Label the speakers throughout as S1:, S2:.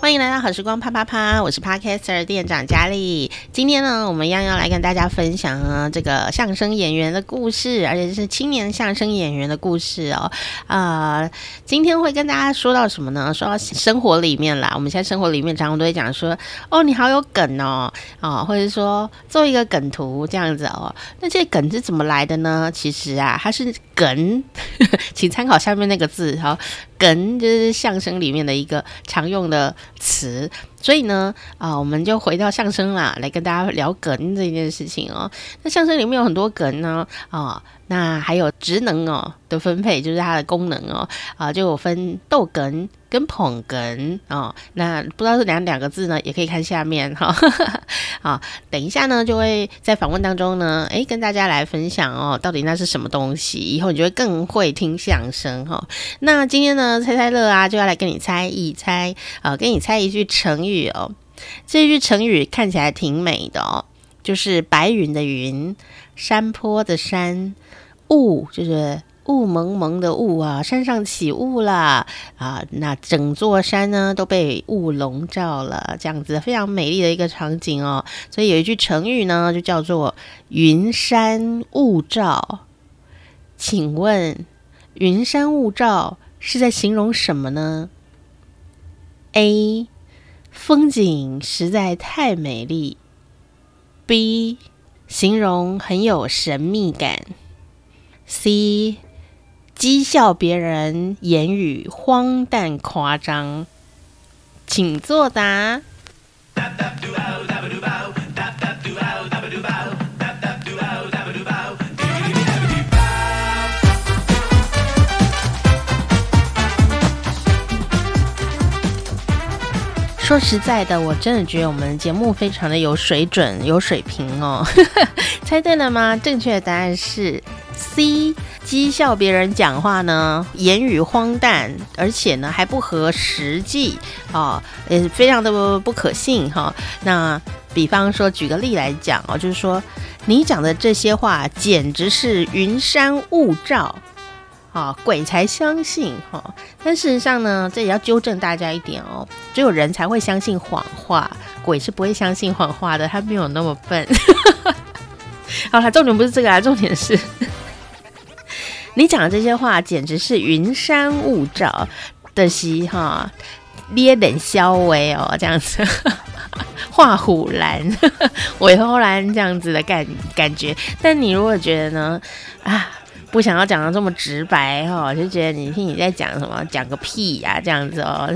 S1: 欢迎来到好时光啪啪啪，我是 Podcaster 店长佳丽。今天呢，我们一样要来跟大家分享啊，这个相声演员的故事，而且是青年相声演员的故事哦。啊、呃，今天会跟大家说到什么呢？说到生活里面啦，我们现在生活里面常常都会讲说，哦，你好有梗哦，哦，或者说做一个梗图这样子哦。那这梗是怎么来的呢？其实啊，它是梗，请参考下面那个字哈。梗就是相声里面的一个常用的词，所以呢，啊，我们就回到相声啦，来跟大家聊梗这件事情哦。那相声里面有很多梗呢，啊，那还有职能哦的分配，就是它的功能哦，啊，就有分逗哏跟捧哏哦。那不知道是两两个字呢，也可以看下面哈。啊，等一下呢，就会在访问当中呢，诶，跟大家来分享哦，到底那是什么东西，以后你就会更会听相声哈。那今天呢，猜猜乐啊，就要来跟你猜一猜，啊，跟你猜一句成语哦。这句成语看起来挺美的哦，就是白云的云，山坡的山，雾就是。雾蒙蒙的雾啊，山上起雾了啊！那整座山呢都被雾笼罩了，这样子非常美丽的一个场景哦。所以有一句成语呢，就叫做“云山雾罩”。请问“云山雾罩”是在形容什么呢？A. 风景实在太美丽。B. 形容很有神秘感。C. 讥笑别人言语荒诞夸张，请作答。说实在的，我真的觉得我们节目非常的有水准、有水平哦。猜对了吗？正确的答案是 C。讥笑别人讲话呢，言语荒诞，而且呢还不合实际啊，也非常的不，可信哈、那比方说，举个例来讲哦，就是说你讲的这些话简直是云山雾罩啊，鬼才相信哈、但事实上呢，这也要纠正大家一点哦，只有人才会相信谎话，鬼是不会相信谎话的，他没有那么笨。好了，重点不是这个啊，重点是。你讲的这些话简直是云山雾罩的西哈，捏冷消微哦，这样子 画虎兰、尾后兰这样子的感感觉。但你如果觉得呢啊，不想要讲的这么直白哈，就觉得你听你在讲什么，讲个屁呀、这样子哦，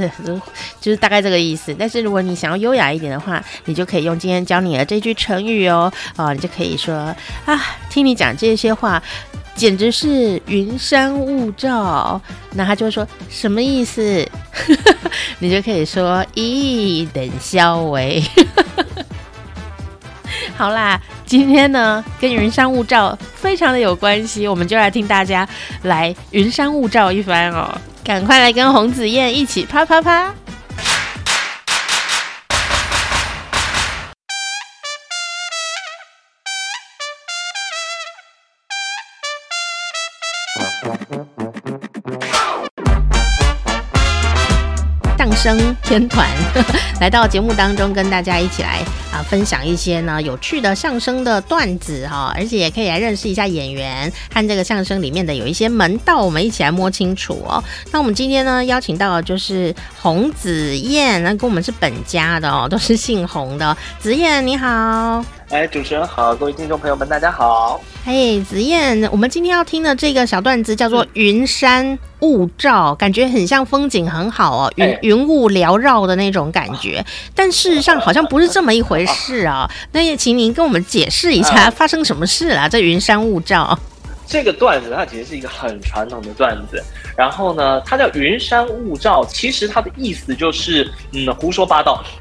S1: 就是大概这个意思。但是如果你想要优雅一点的话，你就可以用今天教你的这句成语哦，哦，你就可以说啊，听你讲这些话。简直是云山雾罩，那他就说什么意思？你就可以说一等消为。好啦，今天呢跟云山雾罩非常的有关系，我们就来听大家来云山雾罩一番哦，赶快来跟洪子燕一起啪啪啪。生天团 来到节目当中，跟大家一起来啊分享一些呢有趣的相声的段子哈，而且也可以来认识一下演员和这个相声里面的有一些门道，我们一起来摸清楚哦。那我们今天呢邀请到的就是洪子燕，那跟我们是本家的哦，都是姓洪的。子燕你好，
S2: 哎，主持人好，各位听众朋友们大家好。
S1: 嘿，子燕，我们今天要听的这个小段子叫做“云山雾罩”，感觉很像风景很好哦，云云雾缭绕的那种感觉。但事实上好像不是这么一回事啊。那也请您跟我们解释一下发生什么事了？这云山雾罩，
S2: 这个段子它其实是一个很传统的段子。然后呢，它叫“云山雾罩”，其实它的意思就是嗯，胡说八道。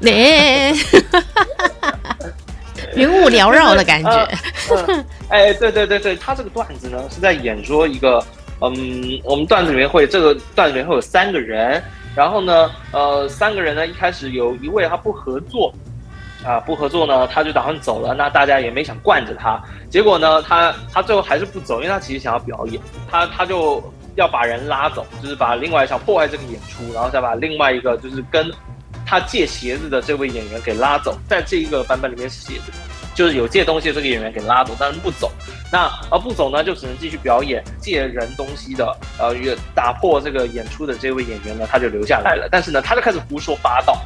S1: 云雾缭绕的感
S2: 觉，哎，对对对对，他这个段子呢是在演说一个，嗯，我们段子里面会这个段子里面会有三个人，然后呢，呃，三个人呢一开始有一位他不合作，啊，不合作呢他就打算走了，那大家也没想惯着他，结果呢他他最后还是不走，因为他其实想要表演，他他就要把人拉走，就是把另外想破坏这个演出，然后再把另外一个就是跟他借鞋子的这位演员给拉走。在这一个版本里面是写的，就是有借东西的这个演员给拉走，但是不走。那而不走呢，就只能继续表演。借人东西的，呃，打破这个演出的这位演员呢，他就留下来了。但是呢，他就开始胡说八道。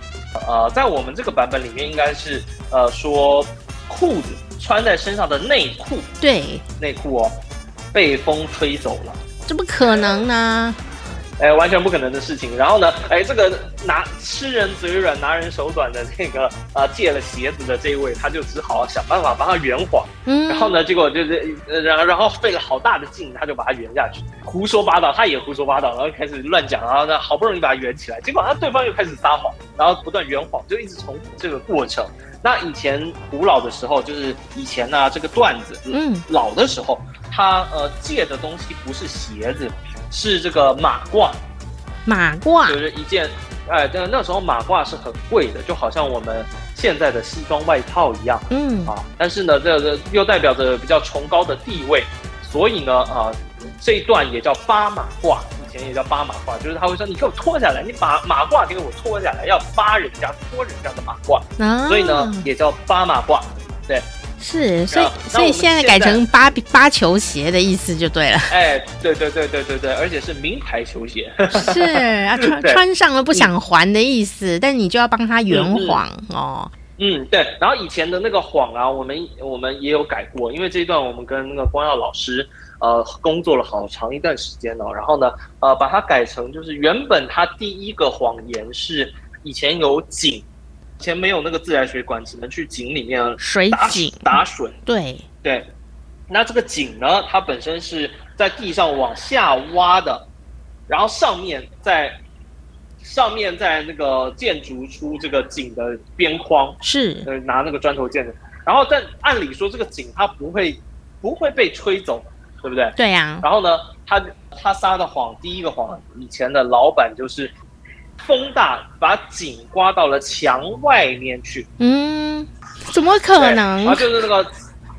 S2: 呃，在我们这个版本里面，应该是呃说裤子穿在身上的内裤，
S1: 对，
S2: 内裤哦，被风吹走了。
S1: 这不可能呢。
S2: 哎，完全不可能的事情。然后呢，哎，这个拿吃人嘴软、拿人手短的这个呃借了鞋子的这一位，他就只好想办法帮他圆谎。嗯，然后呢，结果就是然然后费了好大的劲，他就把他圆下去，胡说八道，他也胡说八道，然后开始乱讲，然后呢，好不容易把他圆起来，结果他对方又开始撒谎，然后不断圆谎，就一直重复这个过程。那以前古老的时候，就是以前呢、啊，这个段子，嗯，老的时候，他呃借的东西不是鞋子。是这个马褂，
S1: 马褂。
S2: 就是一件，哎，那那时候马褂是很贵的，就好像我们现在的西装外套一样，嗯。啊，但是呢，这个又代表着比较崇高的地位，所以呢，啊，这一段也叫扒马褂，以前也叫扒马褂，就是他会说，你给我脱下来，你把马褂给我脱下来，要扒人家脱人家的马褂，啊，所以呢，也叫扒马褂，对。
S1: 是，所以所以现在改成扒扒球鞋的意思就对了。
S2: 哎，对对对对对对，而且是名牌球鞋。
S1: 是啊，穿穿上了不想还的意思，嗯、但你就要帮他圆谎哦。
S2: 嗯，对。然后以前的那个谎啊，我们我们也有改过，因为这一段我们跟那个光耀老师呃工作了好长一段时间呢。然后呢，呃，把它改成就是原本他第一个谎言是以前有井。以前没有那个自来水管，只能去井里面
S1: 水井
S2: 打水。
S1: 对
S2: 对，那这个井呢，它本身是在地上往下挖的，然后上面在上面在那个建筑出这个井的边框，
S1: 是
S2: 呃拿那个砖头建的。然后但按理说这个井它不会不会被吹走，对不对？
S1: 对呀。
S2: 然后呢，他他撒的谎，第一个谎，以前的老板就是。风大，把井刮到了墙外面去。
S1: 嗯，怎么可能？
S2: 啊，就是那个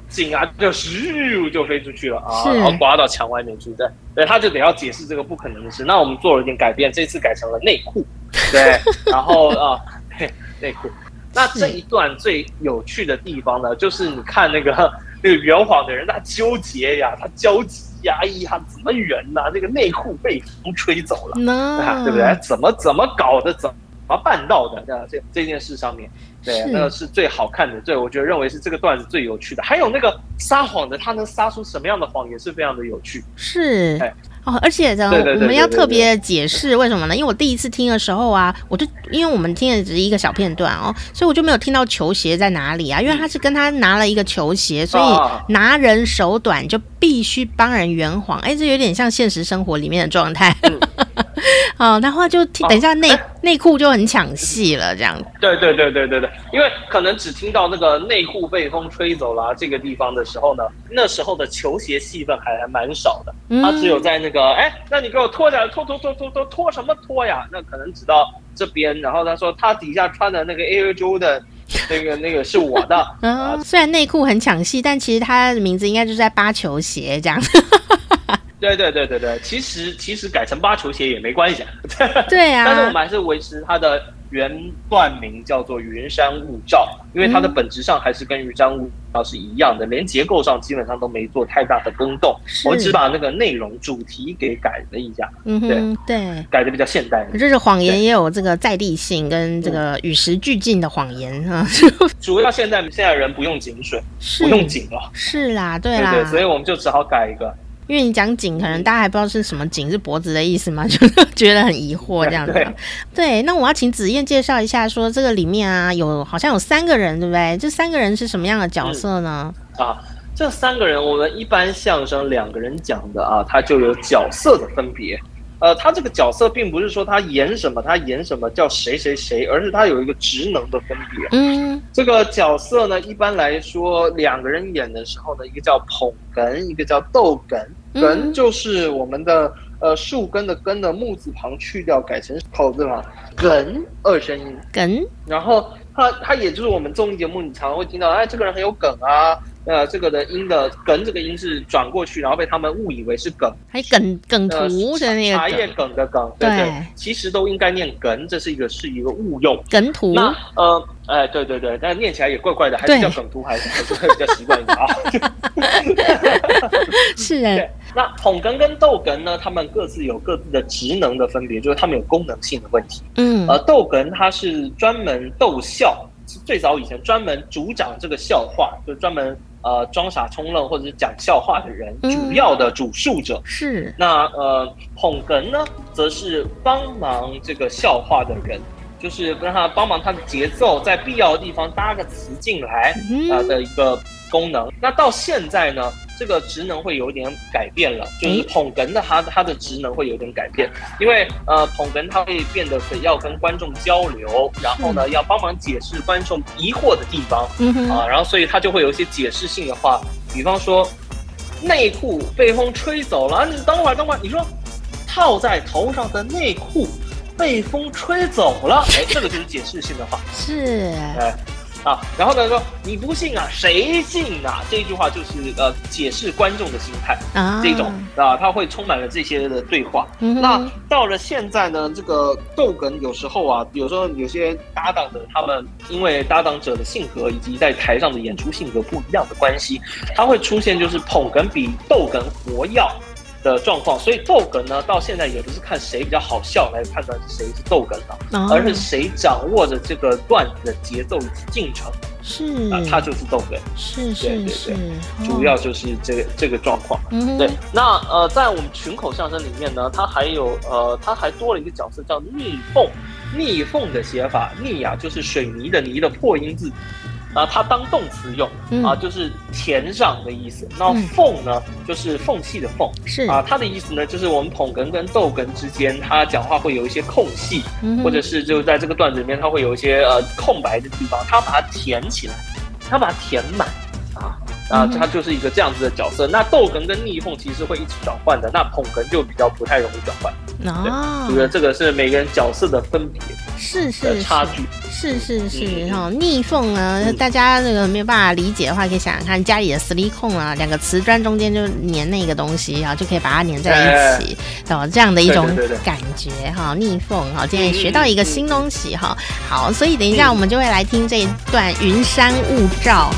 S2: 井啊，就咻就飞出去了啊，然后刮到墙外面去。对，对，他就得要解释这个不可能的事。那我们做了一点改变，这次改成了内裤。对，然后啊，内裤。那这一段最有趣的地方呢，就是你看那个 那个圆谎的人，他纠结呀，他焦急。压抑他怎么圆呢？那个内裤被风吹走了.对不对？怎么怎么搞的？怎么办到的？这这件事上面，对，那是最好看的，对我觉得认为是这个段子最有趣的。还有那个撒谎的，他能撒出什么样的谎，也是非常的有趣。
S1: 是，哦，而且呢，我们要特别解释为什么呢？因为我第一次听的时候啊，我就因为我们听的只是一个小片段哦，所以我就没有听到球鞋在哪里啊。因为他是跟他拿了一个球鞋，所以拿人手短就必须帮人圆谎。哎，这有点像现实生活里面的状态。嗯 哦，然后就听，等一下内内裤就很抢戏了，这样。
S2: 对对对对对对，因为可能只听到那个内裤被风吹走了这个地方的时候呢，那时候的球鞋戏份还还蛮少的，他只有在那个，哎，那你给我脱下来，脱脱脱脱脱脱什么脱呀？那可能只到这边，然后他说他底下穿的那个 Air Jordan，那个那个是我的。
S1: 嗯，虽然内裤很抢戏，但其实他的名字应该就是在扒球鞋这样。
S2: 对对对对对，其实其实改成八球鞋也没关系，
S1: 对啊，
S2: 但是我们还是维持它的原段名叫做云山雾罩，因为它的本质上还是跟云山雾罩是一样的，连结构上基本上都没做太大的更动，我们只把那个内容主题给改了一下，嗯哼，对对，改的比较现代。
S1: 这是谎言也有这个在地性跟这个与时俱进的谎言啊，
S2: 主要现在现在人不用井水，不用井了，
S1: 是啦，对啦，
S2: 对，所以我们就只好改一个。
S1: 因为你讲颈，可能大家还不知道是什么颈，是脖子的意思吗？就觉得很疑惑这样子。对，对，那我要请子燕介绍一下，说这个里面啊，有好像有三个人，对不对？这三个人是什么样的角色呢？
S2: 嗯、啊，这三个人，我们一般相声两个人讲的啊，他就有角色的分别。呃，他这个角色并不是说他演什么，他演什么叫谁谁谁，而是他有一个职能的分别。嗯，这个角色呢，一般来说两个人演的时候呢，一个叫捧哏，一个叫逗哏。哏就是我们的呃树根的根的木字旁去掉，改成口字旁，哏二声音。
S1: 哏，
S2: 然后他他也就是我们综艺节目，你常常会听到，哎，这个人很有梗啊。呃，这个的音的梗，这个音是转过去，然后被他们误以为是梗，
S1: 还梗梗图的那个
S2: 茶叶梗的梗，对对，其实都应该念梗，这是一个是一个误用。
S1: 梗图。
S2: 那呃，哎，对对对，但念起来也怪怪的，还是叫梗图，还是还是会比较习惯一点啊。
S1: 是哎。
S2: 那捧哏跟逗哏呢，他们各自有各自的职能的分别，就是他们有功能性的问题。嗯。呃，逗哏它是专门逗笑，最早以前专门主掌这个笑话，就专门。呃，装傻充愣或者是讲笑话的人，嗯、主要的主述者
S1: 是那
S2: 呃，捧哏呢，则是帮忙这个笑话的人，就是让他帮忙他的节奏，在必要的地方搭个词进来啊、呃、的一个功能。那到现在呢？这个职能会有点改变了，就是捧哏的他他的职能会有点改变，因为呃捧哏他会变得可以要跟观众交流，然后呢要帮忙解释观众疑惑的地方，啊，然后所以他就会有一些解释性的话，比方说内裤被风吹走了，你等会儿等会儿，你说套在头上的内裤被风吹走了，哎，这个就是解释性的话，
S1: 是，
S2: 哎。啊，然后呢说：“你不信啊，谁信啊？”这一句话就是呃，解释观众的心态啊，这种啊，他会充满了这些的对话。嗯、那到了现在呢，这个逗哏有时候啊，有时候有些搭档的他们因为搭档者的性格以及在台上的演出性格不一样的关系，他会出现就是捧哏比逗哏活跃的状况，所以逗哏呢，到现在也不是看谁比较好笑来判断谁是逗哏的，哦、而是谁掌握着这个段子的节奏以及进程，
S1: 是
S2: 啊、呃，他就是逗哏，
S1: 是是是，对对对，
S2: 哦、主要就是这个这个状况。对。那呃，在我们群口相声里面呢，它还有呃，它还多了一个角色叫逆缝，逆缝的写法，逆啊就是水泥的泥的破音字。啊，它当动词用，嗯、啊，就是填上的意思。那缝呢，嗯、就是缝隙的缝。是啊，它的意思呢，就是我们捧哏跟逗哏之间，他讲话会有一些空隙，嗯、或者是就在这个段子里面，它会有一些呃空白的地方，他把它填起来，他把它填满。啊，他就是一个这样子的角色。那逗哏跟逆凤其实会一直转换的，那捧哏就比较不太容易转换。哦，这个这个是每个人角色的分别，
S1: 是是
S2: 差距，
S1: 是是是哈。逆凤呢，大家那个没有办法理解的话，可以想想看家里的矽利康啊，两个瓷砖中间就粘那个东西然后，就可以把它粘在一起，哦，这样的一种感觉哈。逆缝哈，今天也学到一个新东西哈。好，所以等一下我们就会来听这一段云山雾罩。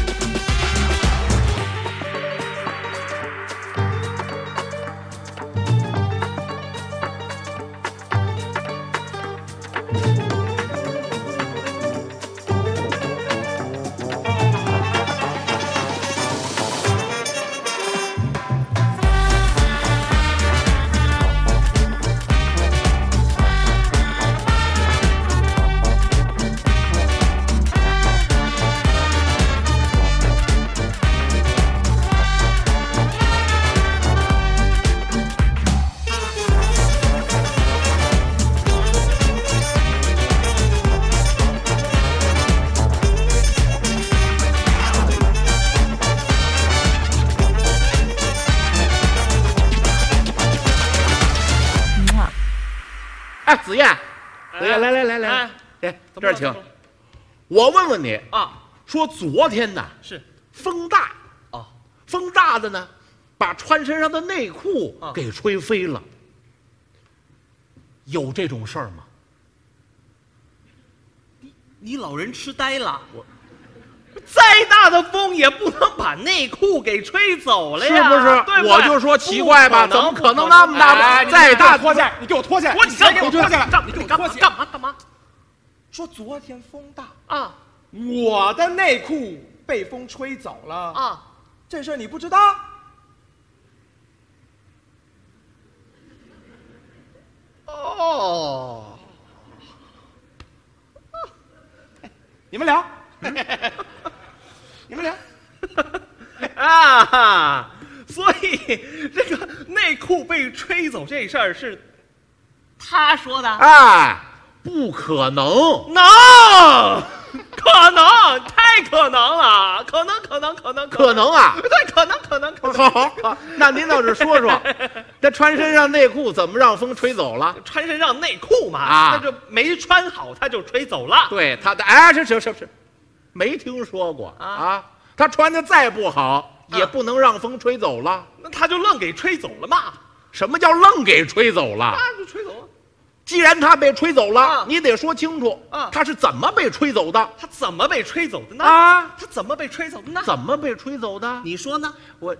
S3: 这儿请。我问问你啊，说昨天呢是风大啊，风大的呢，把穿身上的内裤给吹飞了。有这种事儿吗？
S4: 你你老人痴呆了。我再大的风也不能把内裤给吹走了呀，
S3: 是不是？我就说奇怪吧，怎么可能那么大？再大
S4: 脱下，你给我脱下来！我你先给我脱下来！你给我脱下来？干嘛？干嘛？
S5: 说昨天风大啊，我的内裤被风吹走了啊，这事儿你不知道？哦，你们聊。你们聊
S4: 啊，所以这个内裤被吹走这事儿是他说的？
S3: 哎，不可能，
S4: 能。可能，太可能了，可能，可能，可能，
S3: 可能啊！
S4: 对，可能，可能，可能。
S3: 好，好，那您倒是说说，这穿身上内裤怎么让风吹走了？
S4: 穿身上内裤嘛，啊，那就没穿好，他就吹走了。
S3: 对，他的，哎，是是是是，没听说过啊，啊。他穿的再不好，也不能让风吹走了。
S4: 那他就愣给吹走了嘛？
S3: 什么叫愣给吹走了？
S4: 那就吹走了。
S3: 既然他被吹走了，啊、你得说清楚，啊，他是怎么被吹走的？
S4: 他怎么被吹走的呢？
S3: 啊，
S4: 他怎么被吹走的呢？
S3: 怎么被吹走的？
S4: 你说呢？
S3: 我，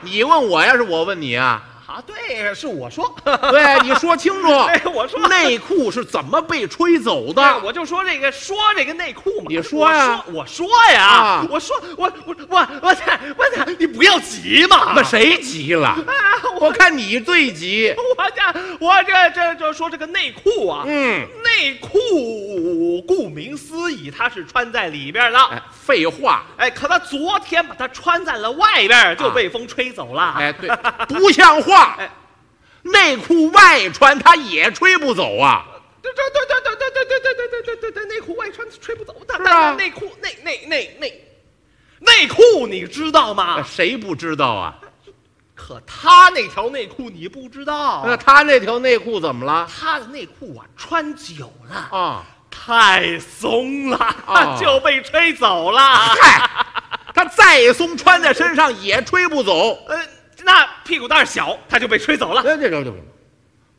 S3: 你问我呀，是我问你啊？
S4: 啊，对，是我说，
S3: 对，你说清楚。
S4: 哎，我说
S3: 内裤是怎么被吹走的？
S4: 我就说这个，说这个内裤嘛。
S3: 你说呀，
S4: 我说呀，啊、我说，我我我我操，我操，你不要急嘛。
S3: 那谁急了？啊，我，我看你最急。
S4: 我这我这这就说这个内裤啊，
S3: 嗯，
S4: 内裤顾名思义，它是穿在里边的。
S3: 哎，废话。
S4: 哎，可他昨天把它穿在了外边，就被风吹走了。啊、
S3: 哎，对，不像话。哎，内裤外穿他也吹不走啊！
S4: 对对对对对对对对对对对对对，内裤外穿吹不走，但
S3: 是啊，
S4: 内裤内内内内内裤你知道吗？
S3: 谁不知道啊？
S4: 可他那条内裤你不知道？
S3: 那他那条内裤怎么了？
S4: 他的内裤啊，穿久了
S3: 啊，
S4: 太松了，就被吹走了。
S3: 嗨，他再松，穿在身上也吹不走。
S4: 呃。那屁股蛋小，他就被吹走了。
S3: 这这这这，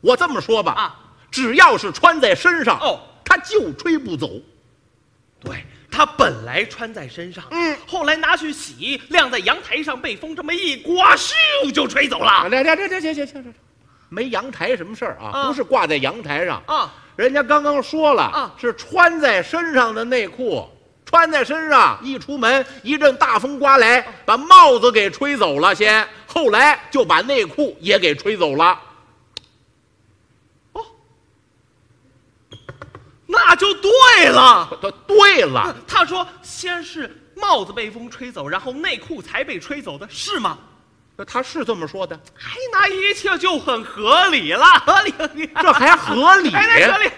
S3: 我这么说吧，啊，只要是穿在身上，
S4: 哦，
S3: 他就吹不走。
S4: 对，他本来穿在身上，
S3: 嗯，
S4: 后来拿去洗，晾在阳台上，被风这么一刮，咻就吹走了。
S3: 这这这这行行行行，没阳台什么事儿啊，
S4: 啊？
S3: 不是挂在阳台上
S4: 啊，
S3: 人家刚刚说了
S4: 啊，
S3: 是穿在身上的内裤。穿在身上，一出门，一阵大风刮来，把帽子给吹走了。先，后来就把内裤也给吹走了。
S4: 哦，那就对了。
S3: 他对了。
S4: 他说，先是帽子被风吹走，然后内裤才被吹走的，是吗？
S3: 他是这么说的。
S4: 哎，那一切就很合理了。合理，
S3: 这还合理？
S4: 哎，合理。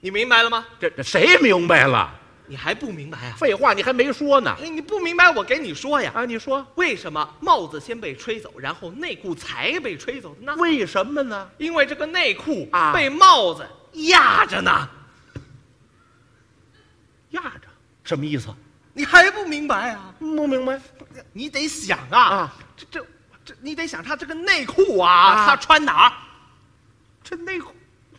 S4: 你明白了吗？
S3: 这这谁明白了？
S4: 你还不明白啊？
S3: 废话，你还没说呢。
S4: 你不明白，我给你说呀。
S3: 啊，你说
S4: 为什么帽子先被吹走，然后内裤才被吹走的呢？
S3: 为什么呢？
S4: 因为这个内裤啊被帽子压着呢。
S3: 压着？什么意思？
S4: 你还不明白啊？
S3: 不明白。
S4: 你得想啊，啊这这这，你得想他这个内裤啊，啊他穿哪儿？
S3: 这内裤，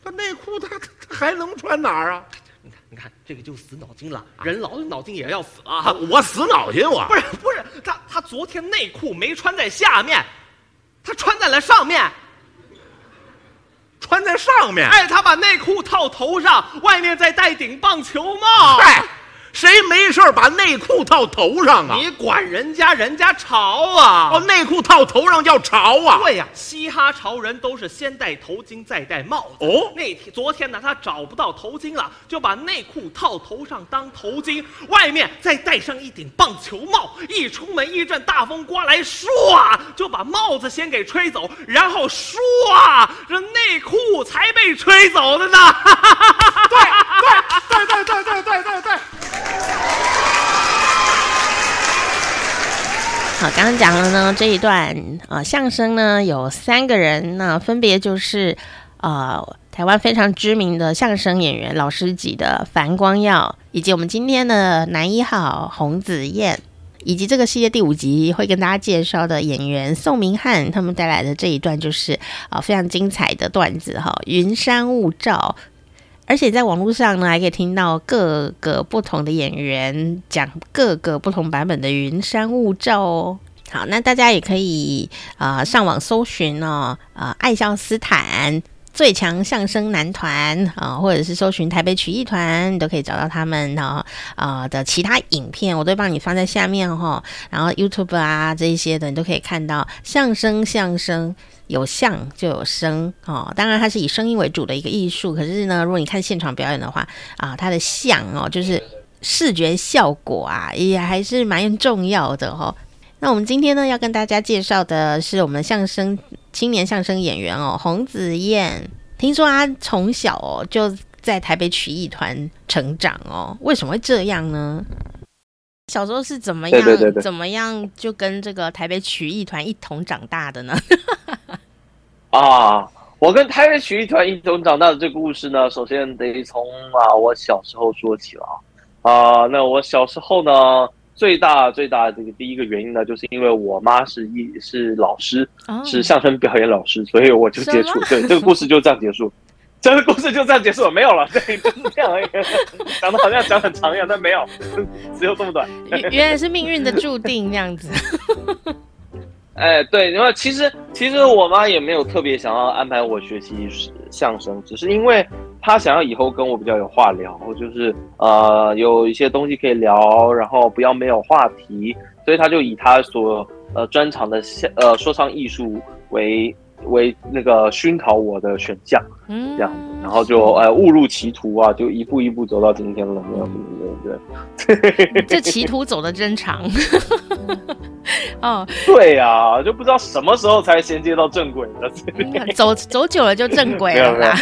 S3: 他内裤他他还能穿哪儿啊？
S4: 你看，你看，这个就死脑筋了。人老了，脑筋也要死啊！
S3: 我死脑筋，我
S4: 不是不是他，他昨天内裤没穿在下面，他穿在了上面，
S3: 穿在上面。
S4: 哎，他把内裤套头上，外面再戴顶棒球帽。
S3: 哎谁没事把内裤套头上啊？
S4: 你管人家，人家潮啊！
S3: 哦，内裤套头上叫潮啊？
S4: 对呀，嘻哈潮人都是先戴头巾再戴帽子。
S3: 哦，
S4: 那天昨天呢，他找不到头巾了，就把内裤套头上当头巾，外面再戴上一顶棒球帽。一出门，一阵大风刮来，唰就把帽子先给吹走，然后唰这内裤才被吹走的呢。
S5: 对 对对对对对对对。
S1: 好，刚刚讲了呢这一段啊、相声呢有三个人那，分别就是啊、台湾非常知名的相声演员老师级的樊光耀，以及我们今天的男一号洪子彦，以及这个系列第五集会跟大家介绍的演员宋明翰，他们带来的这一段就是啊、非常精彩的段子哈，云山雾罩。而且在网络上呢，还可以听到各个不同的演员讲各个不同版本的云山雾罩哦。好，那大家也可以啊、上网搜寻哦，啊、呃、爱笑斯坦最强相声男团啊、或者是搜寻台北曲艺团，你都可以找到他们啊啊、的其他影片，我都帮你放在下面哈、然后 YouTube 啊这一些的，你都可以看到相声相声。有相就有声哦，当然它是以声音为主的一个艺术。可是呢，如果你看现场表演的话啊，它的相哦，就是视觉效果啊，也还是蛮重要的哈、哦。那我们今天呢，要跟大家介绍的是我们相声青年相声演员哦，洪子彦。听说他从小哦就在台北曲艺团成长哦，为什么会这样呢？小时候是怎么样？对对对对，怎么样就跟这个台北曲艺团一同长大的呢？
S2: 啊，我跟台北曲艺团一同长大的这个故事呢，首先得从啊我小时候说起了啊。那我小时候呢，最大最大的这个第一个原因呢，就是因为我妈是一是老师，哦，是相声表演老师，所以我就接触。对，这个故事就这样结束。这个故事就这样结束了，没有了。对，就这样而已。讲的好像讲很长一样，但没有，只有这么短。
S1: 原来是命运的注定这样子。
S2: 哎，对，因为其实其实我妈也没有特别想要安排我学习相声，只是因为她想要以后跟我比较有话聊，就是呃有一些东西可以聊，然后不要没有话题，所以他就以他所呃专长的呃说唱艺术为。为那个熏陶我的选项，嗯，这样子，然后就呃误入歧途啊，就一步一步走到今天了，没有对对对，
S1: 这歧途走的真长，
S2: 哦，对呀、啊，就不知道什么时候才衔接到正轨的，
S1: 嗯、走走久了就正轨了啦，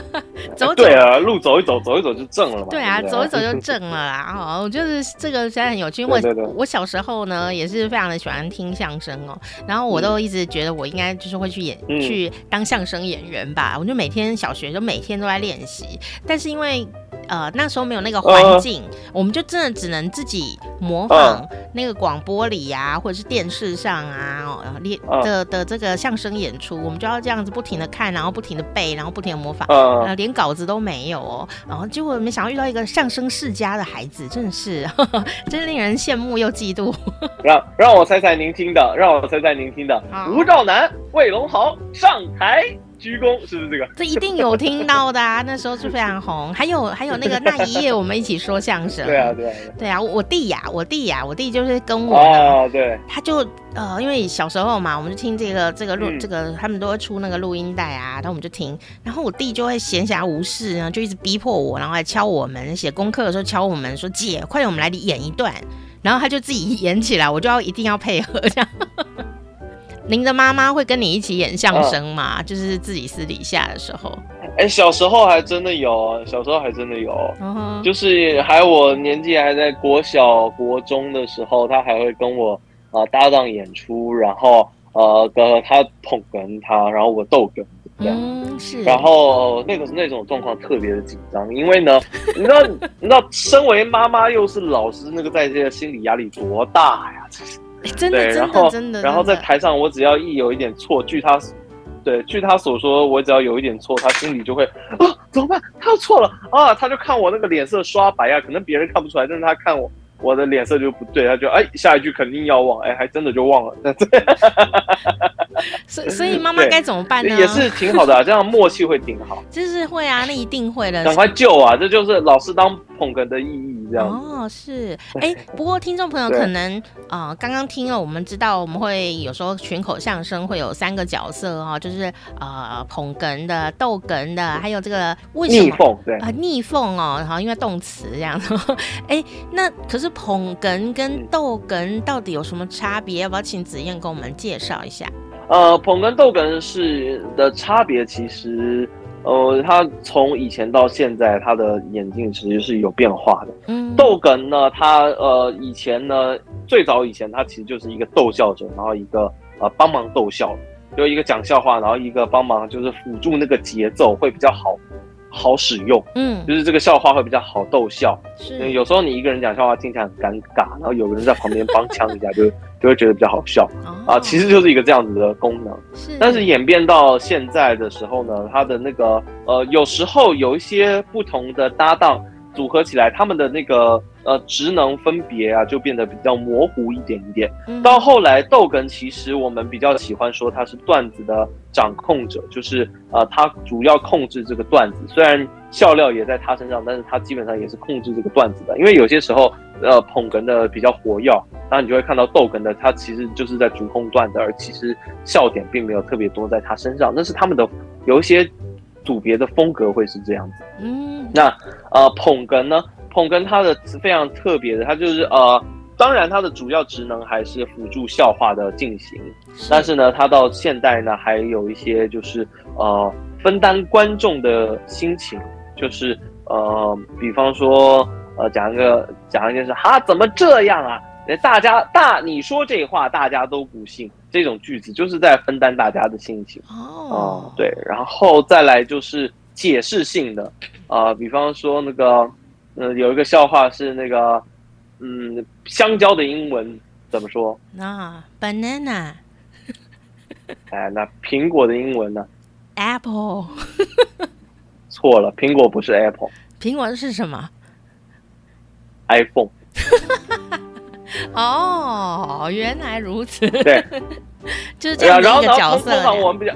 S1: 走
S2: 对啊，路走一走，走一走就正了嘛，
S1: 对啊，走一走就正了啦，哦，我觉得这个实在很有趣，因为我我小时候呢也是非常的喜欢听相声哦，然后我都一直觉得我应该就是会去演。去当相声演员吧，我就每天小学就每天都在练习，但是因为呃那时候没有那个环境，呃，我们就真的只能自己模仿那个广播里啊，或者是电视上啊，哦，练的的这个相声演出，我们就要这样子不停的看，然后不停的背，然后不停的模仿，呃，连稿子都没有哦，然后结果没想到遇到一个相声世家的孩子，真的是呵呵 真令人羡慕又嫉妒。
S2: 让让我猜猜您听的，让我猜猜您听的，吴兆南、魏龙豪上台。鞠躬是不是这个？
S1: 这一定有听到的啊！那时候是非常红。还有还有那个那一夜我们一起说相声。
S2: 对啊对啊
S1: 对啊！我弟呀，我弟呀，我弟就是跟我。
S2: 哦对。
S1: 他就呃，因为小时候嘛，我们就听这个这个录、嗯、这个，他们都会出那个录音带啊，然后我们就听。然后我弟就会闲暇无事呢，就一直逼迫我，然后还敲我们写功课的时候敲我们说：“姐，快点，我们来演一段。”然后他就自己演起来，我就要一定要配合这样。您的妈妈会跟你一起演相声吗？啊？就是自己私底下的时候。
S2: 哎、欸，小时候还真的有，小时候还真的有，uh -huh. 就是还我年纪还在国小、国中的时候，他还会跟我啊、呃、搭档演出，然后呃跟他捧哏他，然后我逗哏。
S1: 嗯，是。
S2: 然后那个那种状况特别的紧张，因为呢，你知道，你知道，身为妈妈又是老师，那个在这个心理压力多大呀？
S1: 欸、真的，
S2: 对，
S1: 真的，真的，
S2: 然后在台上，我只要一有一点错，据他，对，据他所说，我只要有一点错，他心里就会啊，怎么办？他错了啊，他就看我那个脸色刷白啊，可能别人看不出来，但是他看我。我的脸色就不对，他就哎，下一句肯定要忘，哎，还真的就忘了。
S1: 所以所以妈妈该怎么办呢？
S2: 也是挺好的啊，这样默契会挺好。
S1: 就是会啊，那一定会的。
S2: 赶快救啊！这就是老师当捧哏的意义，这样。
S1: 哦，是。哎，不过听众朋友可能啊，刚、呃、刚听了，我们知道我们会有时候群口相声会有三个角色哦，就是呃捧哏的、逗哏的，还有这个为什
S2: 么对
S1: 啊逆凤哦，然后因为动词这样子。哎，那可是。捧哏跟逗哏到底有什么差别？要不要请子燕给我们介绍一下？
S2: 呃，捧哏逗哏是的差别，其实呃，它从以前到现在，它的演进其实是有变化的。嗯，逗哏呢，它呃以前呢，最早以前它其实就是一个逗笑者，然后一个呃帮忙逗笑，就一个讲笑话，然后一个帮忙就是辅助那个节奏会比较好。好使用，嗯，就是这个笑话会比较好逗笑。是，有时候你一个人讲笑话听起来很尴尬，然后有个人在旁边帮腔一下，就就会觉得比较好笑。哦、啊，其实就是一个这样子的功能。是，但是演变到现在的时候呢，它的那个呃，有时候有一些不同的搭档组合起来，他们的那个。呃，职能分别啊，就变得比较模糊一点一点。到后来，逗哏其实我们比较喜欢说他是段子的掌控者，就是呃，他主要控制这个段子。虽然笑料也在他身上，但是他基本上也是控制这个段子的。因为有些时候，呃，捧哏的比较活跃，然后你就会看到逗哏的他其实就是在主控段子，而其实笑点并没有特别多在他身上。那是他们的有一些组别的风格会是这样子。嗯，那呃，捧哏呢？捧哏它的非常特别的，它就是呃，当然它的主要职能还是辅助笑话的进行，但是呢，它到现代呢还有一些就是呃分担观众的心情，就是呃，比方说呃，讲一个讲一件事，哈，怎么这样啊？大家大你说这话，大家都不信。这种句子就是在分担大家的心情哦、呃，对，然后再来就是解释性的啊、呃，比方说那个，嗯、呃，有一个笑话是那个，嗯，香蕉的英文怎么说？
S1: 啊、oh,，banana。
S2: 哎，那苹果的英文呢
S1: ？Apple。
S2: 错了，苹果不是 Apple。
S1: 苹果是什么
S2: ？iPhone。
S1: 哦，原来如此。
S2: 对，
S1: 就是这样的一个角色。
S2: 然后通常我们比较，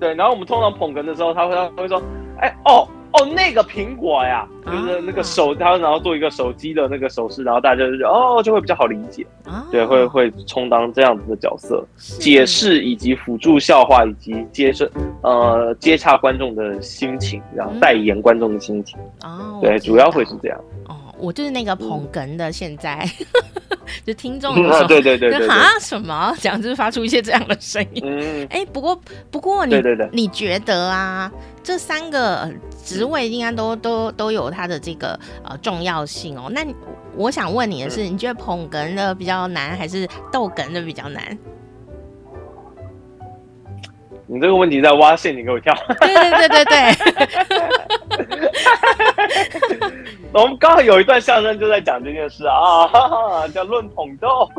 S2: 对，然后我们通常捧哏的时候，他会他会说，哎，哦。哦，那个苹果呀，就是那个手，他然后做一个手机的那个手势，然后大家就哦，就会比较好理解，对，会会充当这样子的角色，解释以及辅助笑话，以及接受呃接洽观众的心情，然后代言观众的心情，嗯，对，主要会是这样。
S1: 哦，我就是那个捧哏的，现在 就听众的时候，
S2: 对对对对，
S1: 啊什么讲，就是发出一些这样的声音。嗯，哎，不过不过你对对对，你觉得啊，这三个。职位应该都都都有它的这个呃重要性哦。那我想问你的是，你觉得捧哏的比较难，还是逗哏的比较难？
S2: 你这个问题在挖陷阱给我跳。
S1: 对对对对对。
S2: 我们刚好有一段相声就在讲这件事啊，叫论捧逗。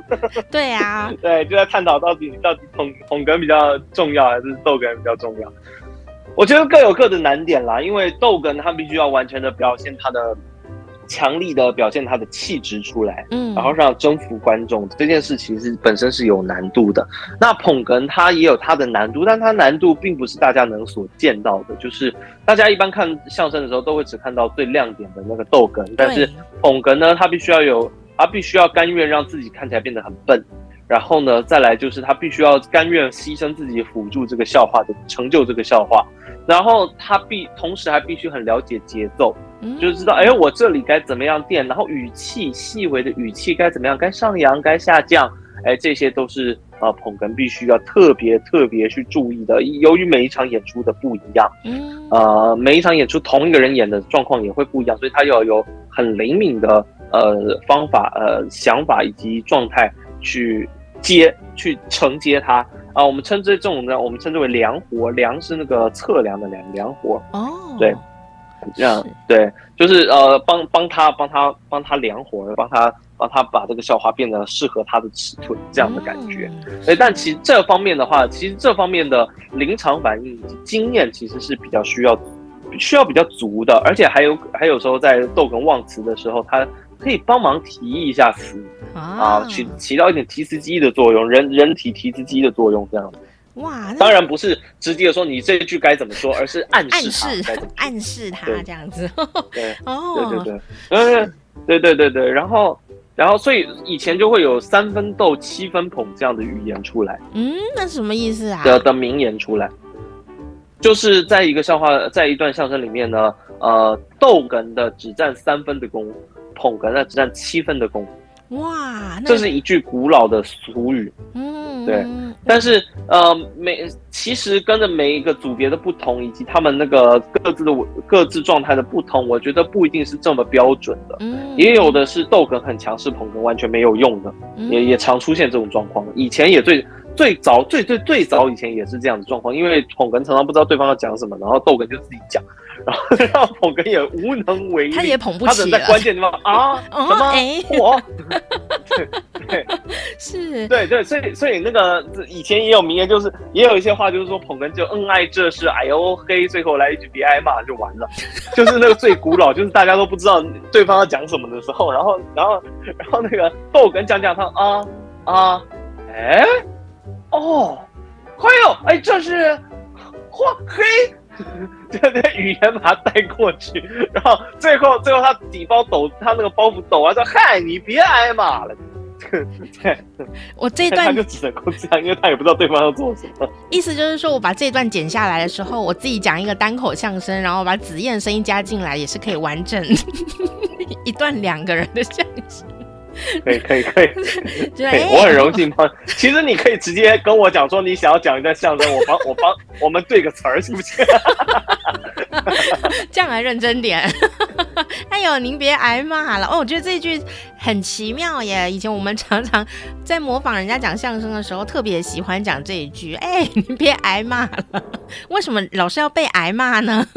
S1: 对啊。
S2: 对，就在探讨到底到底捧捧哏比较重要，还是逗哏比较重要？我觉得各有各的难点啦，因为逗哏他必须要完全的表现他的强力的表现他的气质出来，嗯，然后让征服观众这件事其实本身是有难度的。那捧哏他也有他的难度，但他难度并不是大家能所见到的。就是大家一般看相声的时候都会只看到最亮点的那个逗哏，但是捧哏呢，他必须要有，他必须要甘愿让自己看起来变得很笨。然后呢，再来就是他必须要甘愿牺牲自己辅助这个笑话的成就这个笑话，然后他必同时还必须很了解节奏，就知道哎，我这里该怎么样垫，然后语气细微的语气该怎么样，该上扬该下降，哎，这些都是呃捧哏必须要特别特别去注意的。由于每一场演出的不一样，呃，每一场演出同一个人演的状况也会不一样，所以他要有很灵敏的呃方法、呃想法以及状态。去接去承接它啊，我们称之这种呢，我们称之为量活，量是那个测量的量，量活哦，对，这样对，就是呃，帮帮他帮他帮他量活，帮他帮他把这个校花变得适合他的尺寸，这样的感觉。哎，但其实这方面的话，其实这方面的临场反应以及经验，其实是比较需要需要比较足的，而且还有还有时候在逗哏忘词的时候，他。可以帮忙提一下词啊，起起到一点提词机的作用，人人体提词机的作用，这样子。哇，当然不是直接说你这一句该怎么说，而是暗示他，
S1: 暗示他这样子。
S2: 对，哦，对对对，嗯，对对对对，然后然后所以以前就会有三分逗七分捧这样的语言出来。
S1: 嗯，那什么意思啊？
S2: 的的名言出来，就是在一个笑话，在一段相声里面呢，呃，逗哏的只占三分的功。捧哏那只占七分的功，哇，这是一句古老的俗语，嗯，对。但是呃，每其实跟着每一个组别的不同，以及他们那个各自的各自状态的不同，我觉得不一定是这么标准的。嗯，也有的是逗哏很强势，捧哏完全没有用的，也也常出现这种状况。以前也最最早最最最早以前也是这样的状况，因为捧哏常常不知道对方要讲什么，然后逗哏就自己讲。然后 让捧哏也无能为力，
S1: 他也捧不起，
S2: 他在关键地方啊，什么？哎，我，对对
S1: 是，
S2: 对对，所以所以那个以前也有名言，就是也有一些话，就是说捧哏就恩爱这事，哎呦嘿，最后来一句别挨骂就完了，就是那个最古老，就是大家都不知道对方要讲什么的时候，然后然后然后那个逗哏讲讲他啊啊，哎，哦，还有哎，这是嚯嘿。就 那语言把他带过去，然后最后最后他底包抖，他那个包袱抖完，说嗨，你别挨骂了。对，
S1: 我这一段
S2: 他就只能够这样，因为他也不知道对方要做什么。
S1: 意思就是说我把这一段剪下来的时候，我自己讲一个单口相声，然后把子燕声音加进来，也是可以完整一段两个人的相声。
S2: 可以可以可以，对，我很荣幸帮。其实你可以直接跟我讲说你想要讲一段相声，我帮我帮我们对个词儿，行不行？
S1: 这样还认真点。哎呦，您别挨骂了哦！我觉得这句很奇妙耶。以前我们常常在模仿人家讲相声的时候，特别喜欢讲这一句。哎，您别挨骂了。为什么老是要被挨骂呢？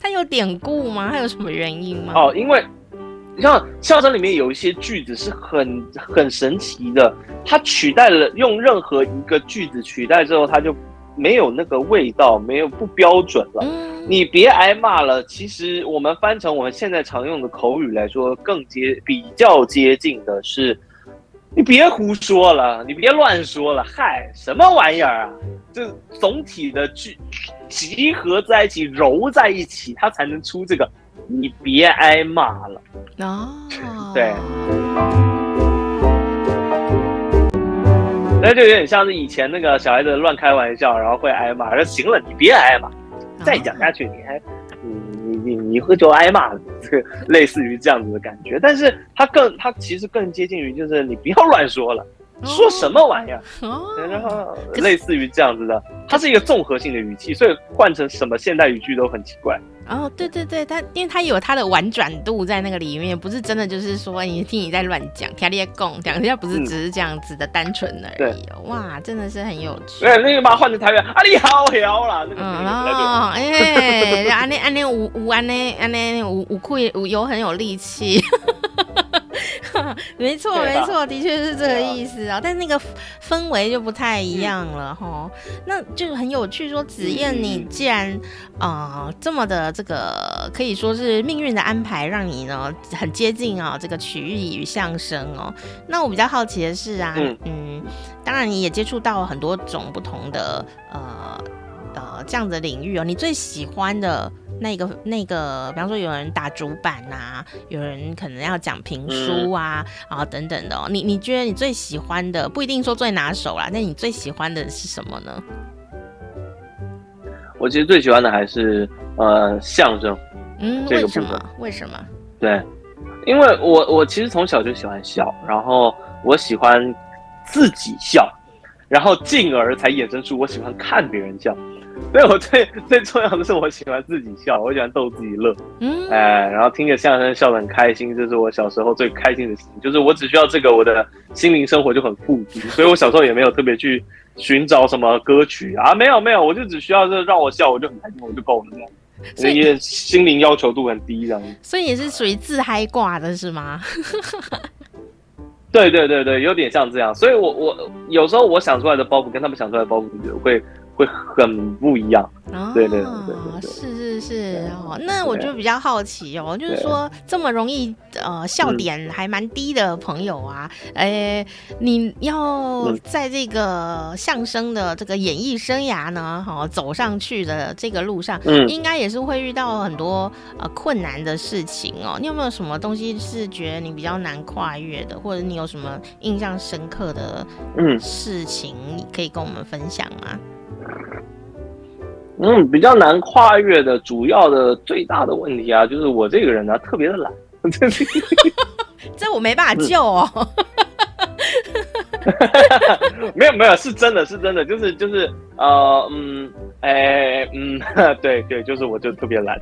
S1: 他有典故吗？他有什么原因吗？
S2: 哦，因为。像相声里面有一些句子是很很神奇的，它取代了用任何一个句子取代之后，它就没有那个味道，没有不标准了。你别挨骂了。其实我们翻成我们现在常用的口语来说，更接比较接近的是，你别胡说了，你别乱说了，嗨，什么玩意儿啊？这总体的句集合在一起，揉在一起，它才能出这个。你别挨骂了哦，对，那就有点像是以前那个小孩子乱开玩笑，然后会挨骂。说行了，你别挨骂，再讲下去你还，你你你你会就挨骂了，这个类似于这样子的感觉。但是他更，他其实更接近于就是你不要乱说了。说什么玩意儿？哦，然后类似于这样子的，它是一个综合性的语气，所以换成什么现代语句都很奇怪。
S1: 哦，对对对，它因为它有它的婉转度在那个里面，不是真的就是说你听你在乱讲，听你在讲，讲人家不是只是这样子的单纯而已。哇，真的是很有趣。
S2: 对，那个把它换成台语啊，你好屌啦，那个
S1: 哦，哎，安尼安尼有有安尼安尼有有气有有很有力气。没错，没错，的确是这个意思啊。但是那个氛围就不太一样了哈。那就很有趣，说子燕，你既然啊、呃、这么的这个可以说是命运的安排，让你呢很接近啊这个曲艺与相声哦。那我比较好奇的是啊，嗯，当然你也接触到很多种不同的呃呃这样的领域哦。你最喜欢的？那个那个，比方说有人打主板啊，有人可能要讲评书啊，然后等等的哦。你你觉得你最喜欢的不一定说最拿手啦，那你最喜欢的是什么呢？
S2: 我其实最喜欢的还是呃相声，
S1: 嗯，为什么？为什么？
S2: 对，因为我我其实从小就喜欢笑，然后我喜欢自己笑，然后进而才衍生出我喜欢看别人笑。对，我最最重要的是，我喜欢自己笑，我喜欢逗自己乐，嗯，哎，然后听着相声笑得很开心，这是我小时候最开心的事情。就是我只需要这个，我的心灵生活就很富足。所以我小时候也没有特别去寻找什么歌曲啊，没有没有，我就只需要这让我笑，我就很开心，我就够了。所以也心灵要求度很低这样。
S1: 所以你是属于自嗨挂的是吗？
S2: 对对对对，有点像这样。所以我我有时候我想出来的包袱跟他们想出来的包袱会。会很不一样，啊、对，对，对对对，
S1: 是是是。哦。那我就比较好奇哦，就是说这么容易呃笑点还蛮低的朋友啊，哎、嗯，你要在这个相声的这个演艺生涯呢，哈、哦，走上去的这个路上，嗯，应该也是会遇到很多呃困难的事情哦。你有没有什么东西是觉得你比较难跨越的，或者你有什么印象深刻的嗯。事情，你可以跟我们分享吗？
S2: 嗯，比较难跨越的主要的最大的问题啊，就是我这个人呢、啊、特别的懒，
S1: 这我没办法救哦。
S2: 没有没有，是真的是真的，就是就是呃嗯哎嗯 对对，就是我就特别懒，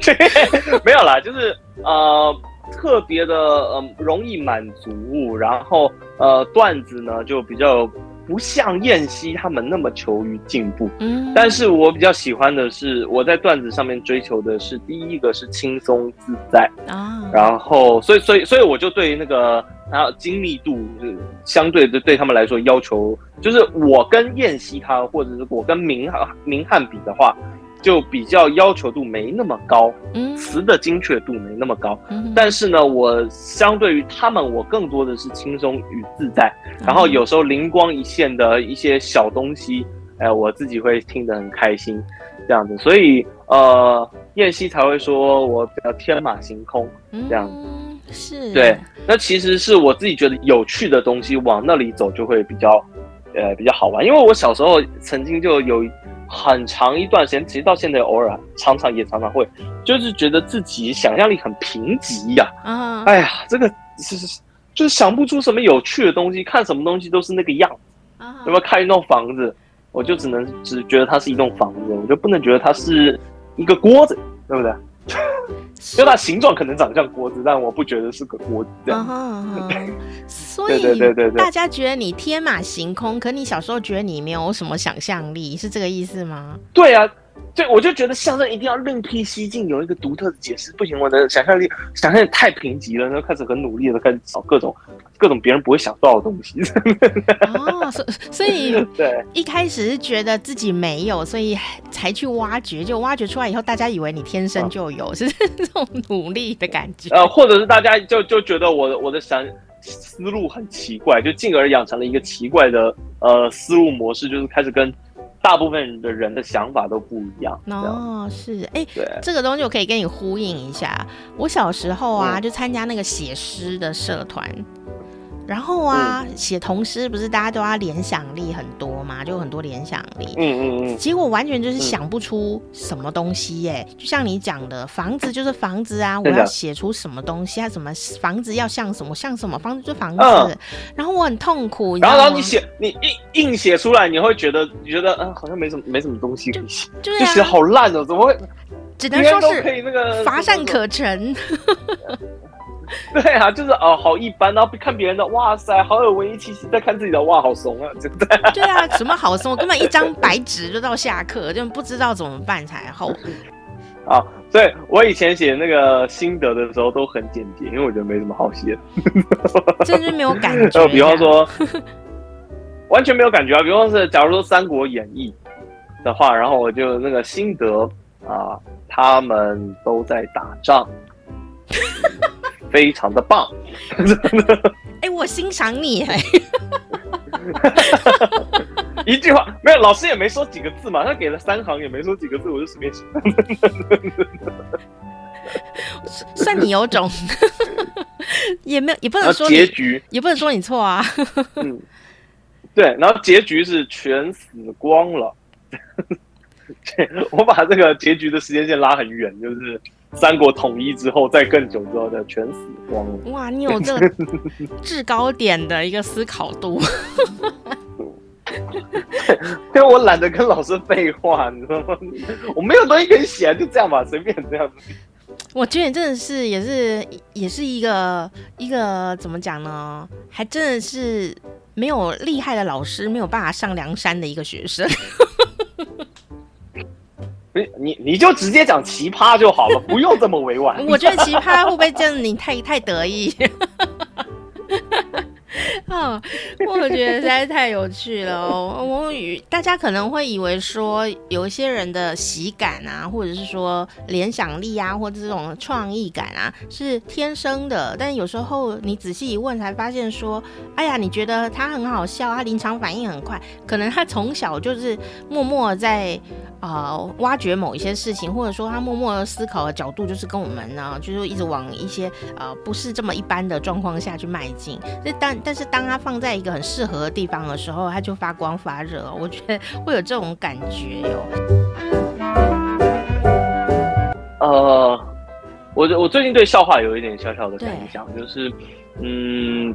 S2: 没有啦，就是呃特别的嗯、呃、容易满足，然后呃段子呢就比较。不像燕西他们那么求于进步，嗯，但是我比较喜欢的是我在段子上面追求的是第一个是轻松自在。啊，然后所以所以所以我就对那个还有精密度相对的对他们来说要求，就是我跟燕西他或者是我跟明翰明翰比的话。就比较要求度没那么高，嗯，词的精确度没那么高，嗯，但是呢，我相对于他们，我更多的是轻松与自在，嗯，然后有时候灵光一现的一些小东西，哎，我自己会听得很开心，这样子，所以呃，燕西才会说我比较天马行空，这样子，嗯，是，对，那其实是我自己觉得有趣的东西往那里走就会比较，呃，比较好玩，因为我小时候曾经就有。很长一段时间，其实到现在偶尔常常也常常会，就是觉得自己想象力很贫瘠呀。啊，哎呀，这个是是就是想不出什么有趣的东西，看什么东西都是那个样子。要不要看一栋房子，我就只能只觉得它是一栋房子，我就不能觉得它是一个锅子，对不对？就它形状可能长得像锅子，但我不觉得是个锅子这样。Uh huh.
S1: 所以，对对对对，大家觉得你天马行空，可你小时候觉得你没有什么想象力，是这个意思吗？
S2: 对啊。对，我就觉得相声一定要另辟蹊径，有一个独特的解释。不行，我的想象力想象力太贫瘠了，然后开始很努力的开始找各种各种别人不会想到的东西。
S1: 哦，所所以对，一开始是觉得自己没有，所以才去挖掘，就挖掘出来以后，大家以为你天生就有，啊、是 这种努力的感觉。
S2: 呃，或者是大家就就觉得我的我的想思路很奇怪，就进而养成了一个奇怪的呃思路模式，就是开始跟。大部分的人的想法都不一样
S1: 哦，是哎，
S2: 对
S1: 这个东西我可以跟你呼应一下。我小时候啊，就参加那个写诗的社团。然后啊，写童诗不是大家都要联想力很多嘛，就很多联想力。嗯嗯嗯。结果完全就是想不出什么东西耶，就像你讲的，房子就是房子啊，我要写出什么东西啊？什么房子要像什么像什么房子就房子。然后我很痛苦。
S2: 然后然后你写你硬硬写出来，你会觉得你觉得嗯好像没什么没什么东西可以写，就写好烂哦，怎么会？
S1: 只能说是可以那个乏善可陈。
S2: 对啊，就是哦，好一般，然后看别人的，哇塞，好有文艺气息；再看自己的，哇，好怂啊，真的。
S1: 对啊，什么好怂？我根本一张白纸就到下课，就不知道怎么办才好。
S2: 啊，所以我以前写那个心得的时候都很简洁，因为我觉得没什么好写的，
S1: 甚至没有感觉。
S2: 就比方说，完全没有感觉啊。比方说，假如说《三国演义》的话，然后我就那个心得啊，他们都在打仗。非常的棒，
S1: 哎、欸，我欣赏你。哎，
S2: 一句话没有，老师也没说几个字嘛，他给了三行也没说几个字，我就随便写，
S1: 算你有种，也没有，也不能说
S2: 结局，
S1: 也不能说你错啊，
S2: 嗯，对，然后结局是全死光了，我把这个结局的时间线拉很远，就是。三国统一之后，再更久之后的全死光了。
S1: 哇，你有这个 制高点的一个思考度。
S2: 因为我懒得跟老师废话，你知道吗？我没有东西可以写，就这样吧，随便这样子。
S1: 我觉得你真的是，也是，也是一个一个怎么讲呢？还真的是没有厉害的老师，没有办法上梁山的一个学生。
S2: 你你就直接讲奇葩就好了，不用这么委婉。
S1: 我觉得奇葩会不会这样？你太太得意？啊，我觉得实在太有趣了哦！我与大家可能会以为说，有一些人的喜感啊，或者是说联想力啊，或者这种创意感啊，是天生的。但有时候你仔细一问，才发现说，哎呀，你觉得他很好笑，他临场反应很快，可能他从小就是默默在啊、呃、挖掘某一些事情，或者说他默默思考的角度就是跟我们呢，就是一直往一些呃不是这么一般的状况下去迈进。这但但是当他放在一个很适合的地方的时候，他就发光发热。我觉得会有这种感觉哟。
S2: 呃，我我最近对笑话有一点小小的感想，就是嗯，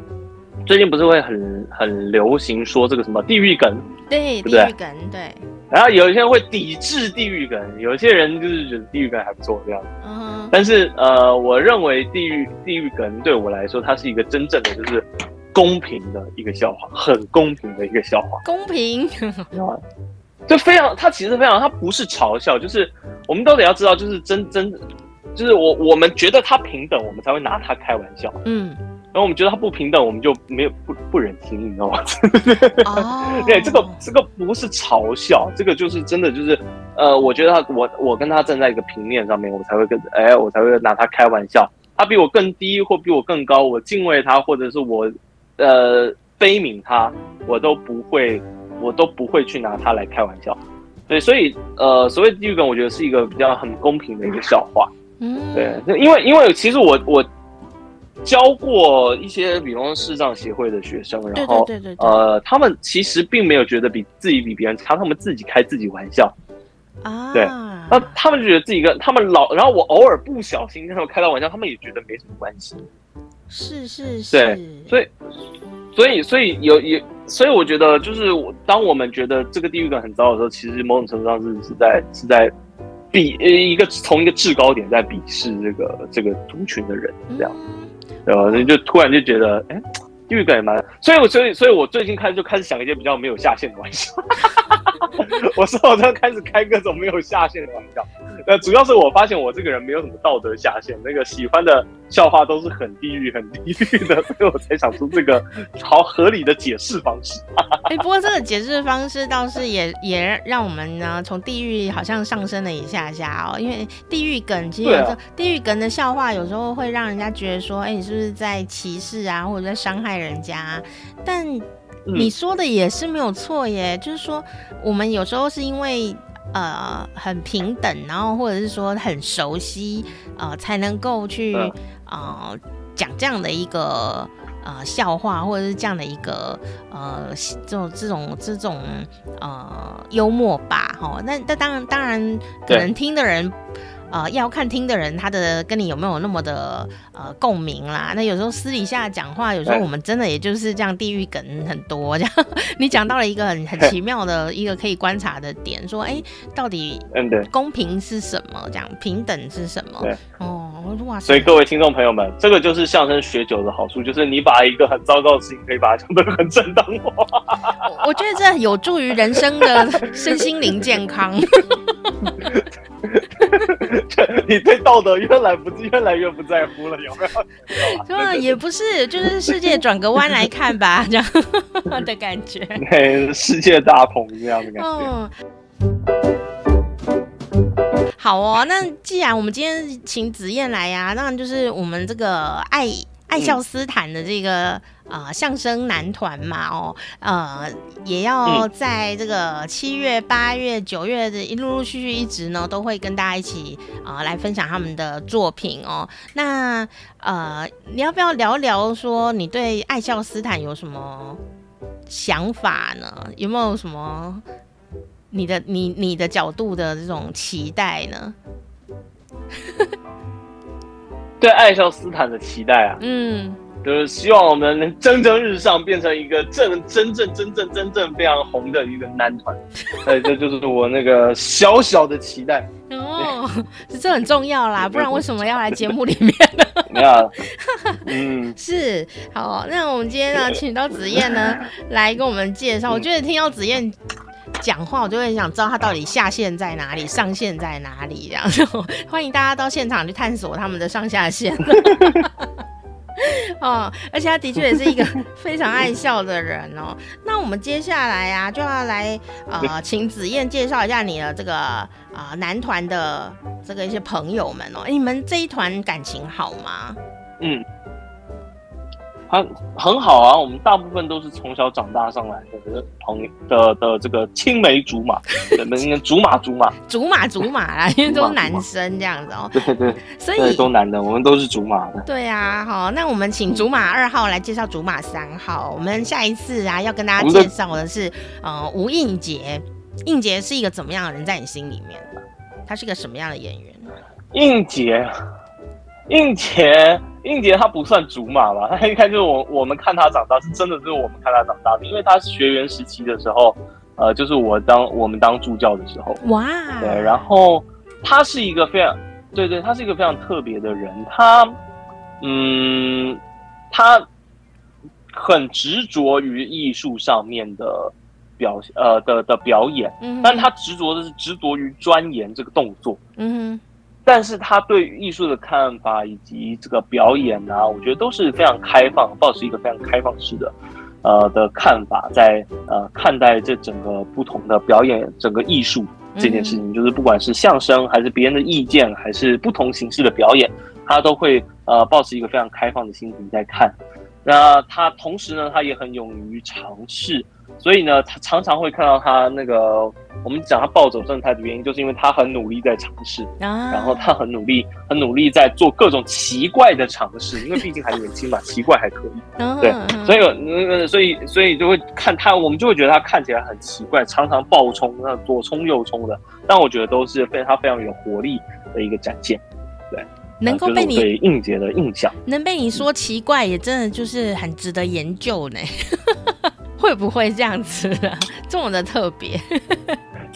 S2: 最近不是会很很流行说这个什么地狱梗？
S1: 对，对对地狱梗，对。
S2: 然后有一些人会抵制地狱梗，有一些人就是觉得地狱梗还不错这样。嗯哼。但是呃，我认为地狱地狱梗对我来说，它是一个真正的就是。公平的一个笑话，很公平的一个笑话。
S1: 公平，
S2: 就非常，它其实非常，它不是嘲笑，就是我们都得要知道，就是真真，就是我我们觉得它平等，我们才会拿它开玩笑。嗯，然后我们觉得他不平等，我们就没有不不忍心，你知道吗？哦，对，这个这个不是嘲笑，这个就是真的，就是呃，我觉得他我我跟他站在一个平面上面，我才会跟哎，我才会拿他开玩笑。他比我更低或比我更高，我敬畏他，或者是我。呃，悲悯他，我都不会，我都不会去拿他来开玩笑。对，所以呃，所谓地狱梗，我觉得是一个比较很公平的一个笑话。嗯，对，因为因为其实我我教过一些，比方说视障协会的学生，然后对对对。对呃，他们其实并没有觉得比自己比别人差，他们自己开自己玩笑。啊。对，那他们就觉得自己跟他们老，然后我偶尔不小心跟他们开到玩笑，他们也觉得没什么关系。
S1: 是是是，
S2: 对，所以所以所以有有，所以我觉得就是我当我们觉得这个地域感很糟的时候，其实某种程度上是是在是在比呃一个从一个制高点在鄙视这个这个族群的人这样，然后？就突然就觉得哎。地狱梗也蛮，所以我所以所以我最近开始就开始想一些比较没有下限的玩笑。我说我在开始开各种没有下限的玩笑。呃，主要是我发现我这个人没有什么道德下限，那个喜欢的笑话都是很地狱、很地狱的，所以我才想出这个好合理的解释方式。
S1: 哎、欸，不过这个解释方式倒是也也让我们呢从地狱好像上升了一下下哦，因为地狱梗其实有时候、啊、地狱梗的笑话有时候会让人家觉得说，哎、欸，你是不是在歧视啊，或者在伤害人家？但你说的也是没有错耶，就是说我们有时候是因为。呃，很平等，然后或者是说很熟悉，呃，才能够去呃讲这样的一个呃笑话，或者是这样的一个呃这种这种这种呃幽默吧，哈。那那当然当然，可能听的人。呃，要看听的人他的跟你有没有那么的呃共鸣啦。那有时候私底下讲话，有时候我们真的也就是这样，地狱梗很多这样。你讲到了一个很很奇妙的一个可以观察的点，说哎、欸，到底公平是什么？这样平等是什么？哦，哇！
S2: 所以各位听众朋友们，这个就是相声学久的好处，就是你把一个很糟糕的事情，可以把它讲得很正当化。
S1: 我觉得这有助于人生的身心灵健康。
S2: 你对道德越来不越来越不在乎了，有没有？
S1: 对啊，也不是，就是世界转个弯来看吧，这样的感觉。
S2: 对，世界大同这样的感觉。
S1: 嗯。好哦，那既然我们今天请子燕来呀、啊，那就是我们这个爱爱笑斯坦的这个。啊、呃，相声男团嘛，哦，呃，也要在这个七月、八月、九月的一陆陆续续一直呢，都会跟大家一起啊、呃、来分享他们的作品哦。那呃，你要不要聊聊说你对爱笑斯坦有什么想法呢？有没有什么你的你你的角度的这种期待呢？
S2: 对爱笑斯坦的期待啊，嗯。就是希望我们能蒸蒸日上，变成一个正真正真正真正非常红的一个男团。哎，这就是我那个小小的期待。
S1: 哦，这很重要啦，不然为什么要来节目里面呢？
S2: 没有，嗯，
S1: 是好。那我们今天呢，请到子燕呢来跟我们介绍。我觉得听到子燕讲话，我就会想知道他到底下线在哪里，上线在哪里。这样，欢迎大家到现场去探索他们的上下线。哦，而且他的确也是一个 非常爱笑的人哦。那我们接下来啊，就要来呃，请子燕介绍一下你的这个啊、呃、男团的这个一些朋友们哦。你们这一团感情好吗？嗯。
S2: 很很好啊，我们大部分都是从小长大上来的朋友的的这个青梅竹马，对，那竹马竹马，
S1: 竹马竹马啦，因为都是男生这样子哦。
S2: 对对，所以都男的，我们都是竹马的。
S1: 对啊，好，那我们请竹马二号来介绍竹马三号。我们下一次啊，要跟大家介绍的是呃吴映洁，映洁是一个怎么样的人，在你心里面？他是个什么样的演员？
S2: 映洁。映洁，映洁她不算竹马吧？他 应该就是我，我们看他长大，是真的是我们看他长大的，因为他是学员时期的时候，呃，就是我当我们当助教的时候，哇，对，然后他是一个非常，对对，他是一个非常特别的人，他，嗯，他很执着于艺术上面的表，呃的的表演，嗯，但他执着的是执着于钻研这个动作，嗯哼。但是他对艺术的看法以及这个表演啊，我觉得都是非常开放，保持一个非常开放式的，呃的看法，在呃看待这整个不同的表演，整个艺术这件事情，就是不管是相声还是别人的意见，还是不同形式的表演，他都会呃保持一个非常开放的心情在看。那他同时呢，他也很勇于尝试。所以呢，他常常会看到他那个，我们讲他暴走状态的原因，就是因为他很努力在尝试，啊、然后他很努力，很努力在做各种奇怪的尝试，因为毕竟还年轻嘛，奇怪还可以，啊、对，所以呃，所以所以就会看他，我们就会觉得他看起来很奇怪，常常暴冲，那左冲右冲的，但我觉得都是非他非常有活力的一个展现，对，
S1: 能够被你
S2: 对应节的印象，
S1: 能被你说奇怪，也真的就是很值得研究呢。会不会这样子啊？这么的特别？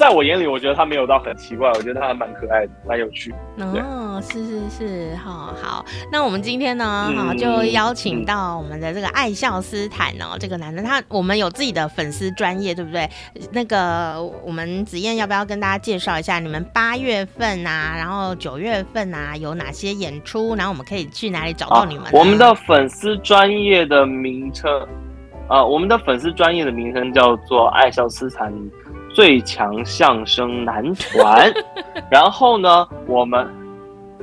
S2: 在我眼里，我觉得他没有到很奇怪，我觉得他还蛮可爱的，蛮有趣。
S1: 哦，是是是，好好。那我们今天呢，哈、嗯，就邀请到我们的这个爱笑斯坦哦，这个男的，他我们有自己的粉丝专业，对不对？那个我们子燕要不要跟大家介绍一下，你们八月份啊，然后九月份啊有哪些演出？然后我们可以去哪里找到你们？
S2: 我们的粉丝专业的名称，呃，我们的粉丝专业的名称叫做爱笑斯坦。最强相声男团，然后呢，我们，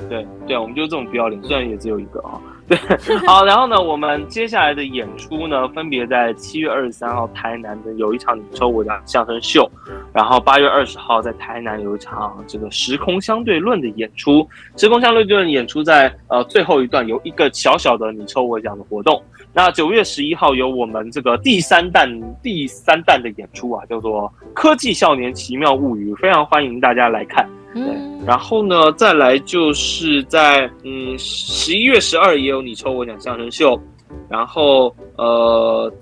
S2: 对对，我们就是这种不要脸，虽然也只有一个啊，对，好，然后呢，我们接下来的演出呢，分别在七月二十三号台南的有一场你抽我的相声秀，然后八月二十号在台南有一场这个时空相对论的演出，时空相对论演出在呃最后一段有一个小小的你抽我奖的活动。那九月十一号有我们这个第三弹第三弹的演出啊，叫做《科技少年奇妙物语》，非常欢迎大家来看。对，然后呢，再来就是在嗯十一月十二也有你抽我奖相声秀，然后呃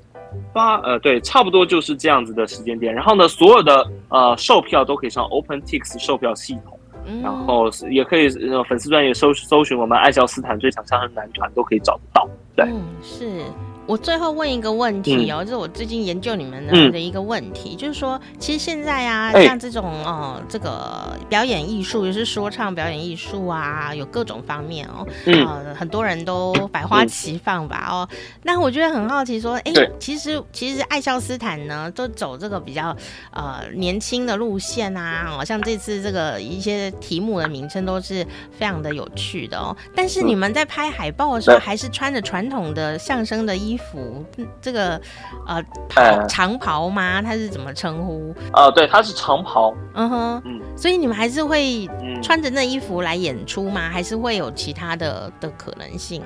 S2: 八呃对，差不多就是这样子的时间点。然后呢，所有的呃售票都可以上 OpenTix 售票系统。然后也可以粉丝专业搜搜寻我们爱笑斯坦最强相声男团都可以找得到。对，
S1: 嗯，是。我最后问一个问题哦，嗯、就是我最近研究你们的的一个问题，嗯、就是说，其实现在啊，像这种哦、呃，这个表演艺术，也是说唱表演艺术啊，有各种方面哦，嗯、呃，很多人都百花齐放吧哦。那我觉得很好奇，说，哎，其实其实爱笑斯坦呢，都走这个比较呃年轻的路线啊，哦像这次这个一些题目的名称都是非常的有趣的哦。但是你们在拍海报的时候，还是穿着传统的相声的衣服。衣服这个呃袍长袍吗？它是怎么称呼？
S2: 呃，对，它是长袍。
S1: 嗯哼，嗯，所以你们还是会穿着那衣服来演出吗？还是会有其他的的可能性？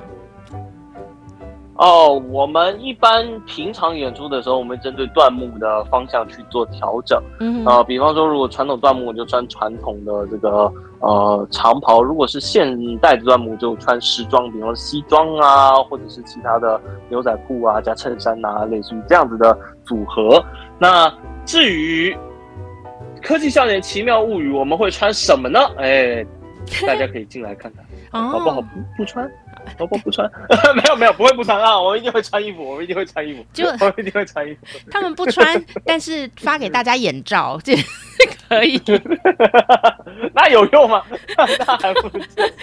S2: 哦，我们一般平常演出的时候，我们针对段目的方向去做调整。嗯啊，呃，比方说，如果传统段目就穿传统的这个呃长袍；如果是现代的段目就穿时装，比方说西装啊，或者是其他的牛仔裤啊加衬衫啊，类似于这样子的组合。那至于《科技少年奇妙物语》，我们会穿什么呢？哎，大家可以进来看看，好不好？不不穿。都不不穿，没有没有，不会不穿啊！我们一定会穿衣服，我们一定会穿衣服，就我们一定会穿衣服。
S1: 他们不穿，但是发给大家眼罩，这可以。
S2: 那有用吗？那还不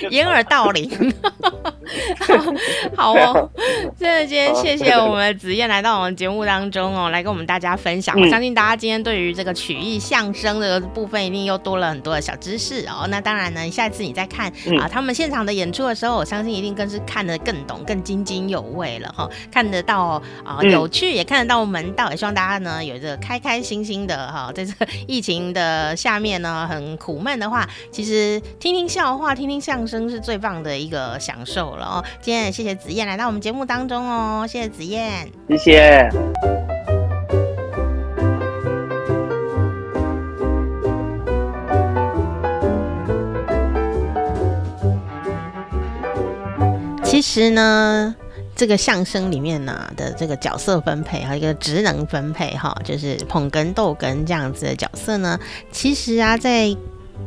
S1: 掩耳盗铃。好哦，真的今天谢谢我们子燕来到我们节目当中哦，来跟我们大家分享。我相信大家今天对于这个曲艺相声的部分，一定又多了很多的小知识哦。那当然呢，下次你再看啊他们现场的演出的时候，我相信一定更是看得更懂、更津津有味了哈。看得到啊有趣，也看得到门道。也希望大家呢有这个开开心心的哈，在 这个疫情的下面呢很苦闷的话，其实听听笑话、听听相声是最棒的一个享受了哦。今天也谢谢子燕来到我们节目当中哦，谢谢子燕，
S2: 谢谢。
S1: 其实呢，这个相声里面呢的这个角色分配和一个职能分配哈，就是捧哏逗哏这样子的角色呢，其实啊在。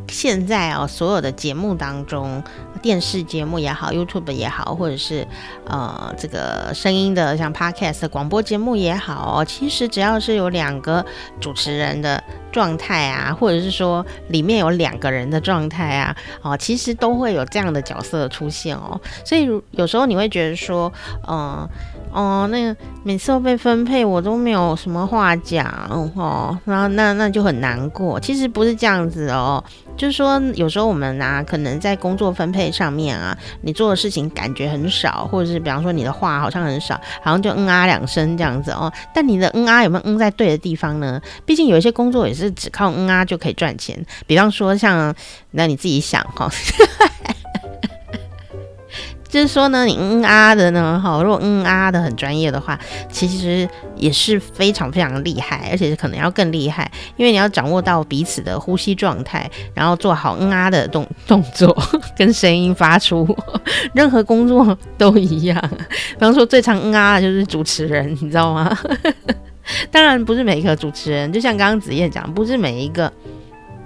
S1: 现在啊，所有的节目当中，电视节目也好，YouTube 也好，或者是呃这个声音的像 Podcast 广播节目也好，其实只要是有两个主持人的状态啊，或者是说里面有两个人的状态啊，哦，其实都会有这样的角色出现哦。所以有时候你会觉得说，嗯。哦，那个每次都被分配，我都没有什么话讲哦，然后那那就很难过。其实不是这样子哦，就是说有时候我们啊，可能在工作分配上面啊，你做的事情感觉很少，或者是比方说你的话好像很少，好像就嗯啊两声这样子哦。但你的嗯啊有没有嗯在对的地方呢？毕竟有一些工作也是只靠嗯啊就可以赚钱，比方说像那你自己想哈。哦就是说呢，你嗯啊的呢，哈，如果嗯啊的很专业的话，其实也是非常非常厉害，而且可能要更厉害，因为你要掌握到彼此的呼吸状态，然后做好嗯啊的动动作跟声音发出，任何工作都一样。比方说最常嗯啊的就是主持人，你知道吗？当然不是每一个主持人，就像刚刚子燕讲，不是每一个。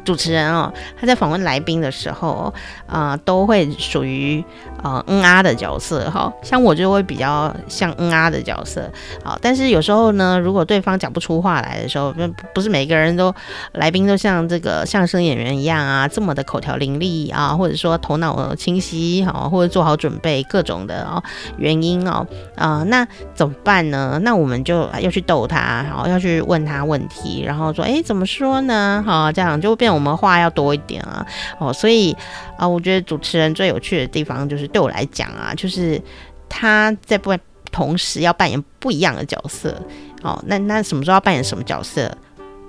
S1: 主持人哦，他在访问来宾的时候，啊、都会属于呃嗯啊的角色哈。像我就会比较像嗯啊的角色，好，但是有时候呢，如果对方讲不出话来的时候，不不是每个人都来宾都像这个相声演员一样啊，这么的口条伶俐啊，或者说头脑清晰哈，或者做好准备各种的哦原因哦，啊、那怎么办呢？那我们就要去逗他，然后要去问他问题，然后说，哎，怎么说呢？哈，这样就变。我们话要多一点啊，哦，所以啊、我觉得主持人最有趣的地方，就是对我来讲啊，就是他在不同时要扮演不一样的角色，哦，那那什么时候要扮演什么角色，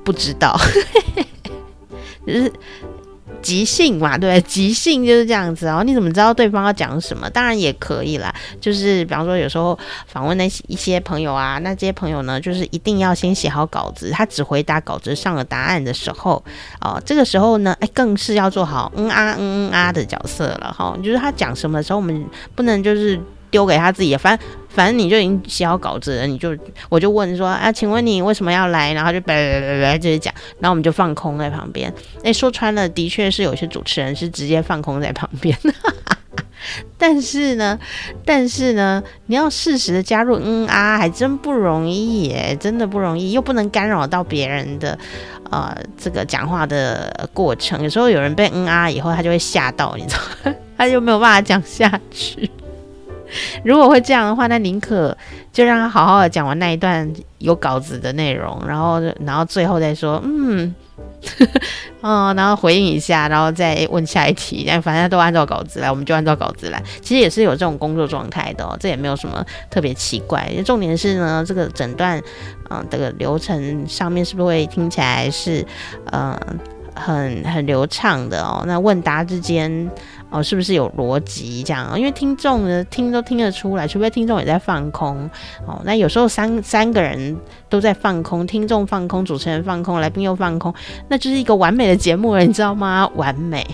S1: 不知道，就是。即兴嘛，对，即兴就是这样子哦。你怎么知道对方要讲什么？当然也可以啦，就是比方说有时候访问那些一些朋友啊，那这些朋友呢，就是一定要先写好稿子，他只回答稿子上的答案的时候，哦，这个时候呢，哎，更是要做好嗯啊嗯嗯啊的角色了哈。就是他讲什么的时候，我们不能就是。丢给他自己，反正反正你就已经写好稿子了，你就我就问说啊，请问你为什么要来？然后就叭叭叭叭就是讲，然后我们就放空在旁边。哎，说穿了，的确是有些主持人是直接放空在旁边的。但是呢，但是呢，你要适时的加入嗯啊，还真不容易耶，真的不容易，又不能干扰到别人的呃这个讲话的过程。有时候有人被嗯啊以后，他就会吓到，你知道，他就没有办法讲下去。如果会这样的话，那宁可就让他好好的讲完那一段有稿子的内容，然后，然后最后再说，嗯，哦，然后回应一下，然后再问下一题。但反正都按照稿子来，我们就按照稿子来。其实也是有这种工作状态的哦，这也没有什么特别奇怪。重点是呢，这个诊断，嗯、这个流程上面是不是会听起来是，嗯、很很流畅的哦？那问答之间。哦，是不是有逻辑这样？因为听众呢，听都听得出来，除非听众也在放空。哦，那有时候三三个人都在放空，听众放空，主持人放空，来宾又放空，那就是一个完美的节目了，你知道吗？完美，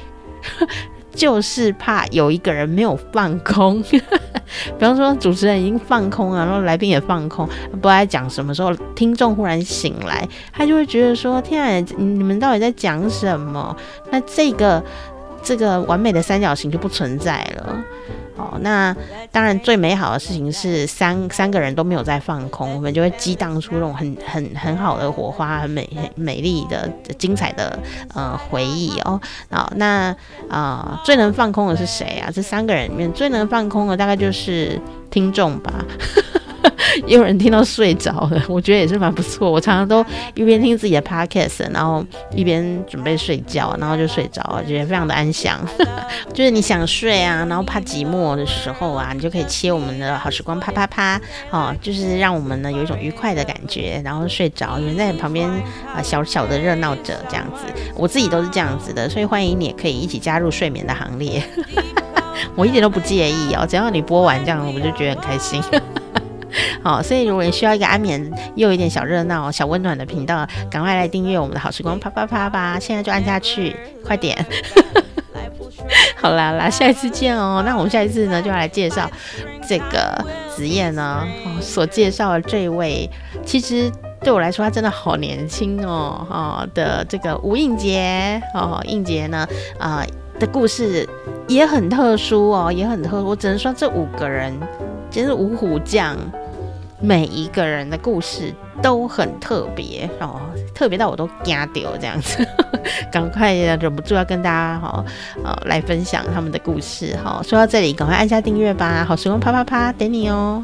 S1: 就是怕有一个人没有放空。比方说，主持人已经放空了，然后来宾也放空，不知道在讲什么时候，听众忽然醒来，他就会觉得说：“天啊，你们到底在讲什么？”那这个。这个完美的三角形就不存在了。哦，那当然最美好的事情是三三个人都没有在放空，我们就会激荡出那种很很很好的火花，很美很美丽的精彩的呃回忆哦。好，那啊、最能放空的是谁啊？这三个人里面最能放空的大概就是听众吧。也有人听到睡着了，我觉得也是蛮不错。我常常都一边听自己的 podcast，然后一边准备睡觉，然后就睡着了，觉得非常的安详。就是你想睡啊，然后怕寂寞的时候啊，你就可以切我们的好时光啪啪啪哦，就是让我们呢有一种愉快的感觉，然后睡着，有人在旁边啊小小的热闹着这样子。我自己都是这样子的，所以欢迎你也可以一起加入睡眠的行列。我一点都不介意哦，只要你播完这样，我就觉得很开心。好，所以如果你需要一个安眠又有一点小热闹、小温暖的频道，赶快来订阅我们的好时光啪啪啪吧！现在就按下去，快点！好啦啦，下一次见哦。那我们下一次呢，就要来介绍这个子燕呢所介绍的这位，其实对我来说他真的好年轻哦，哈的这个吴映洁哦，映洁呢啊、的故事也很特殊哦，也很特殊。我只能说这五个人真是五虎将。每一个人的故事都很特别哦，特别到我都惊掉这样子，赶快忍不住要跟大家哈呃来分享他们的故事哈。说到这里，赶快按下订阅吧，好时光啪啪啪，等你哦。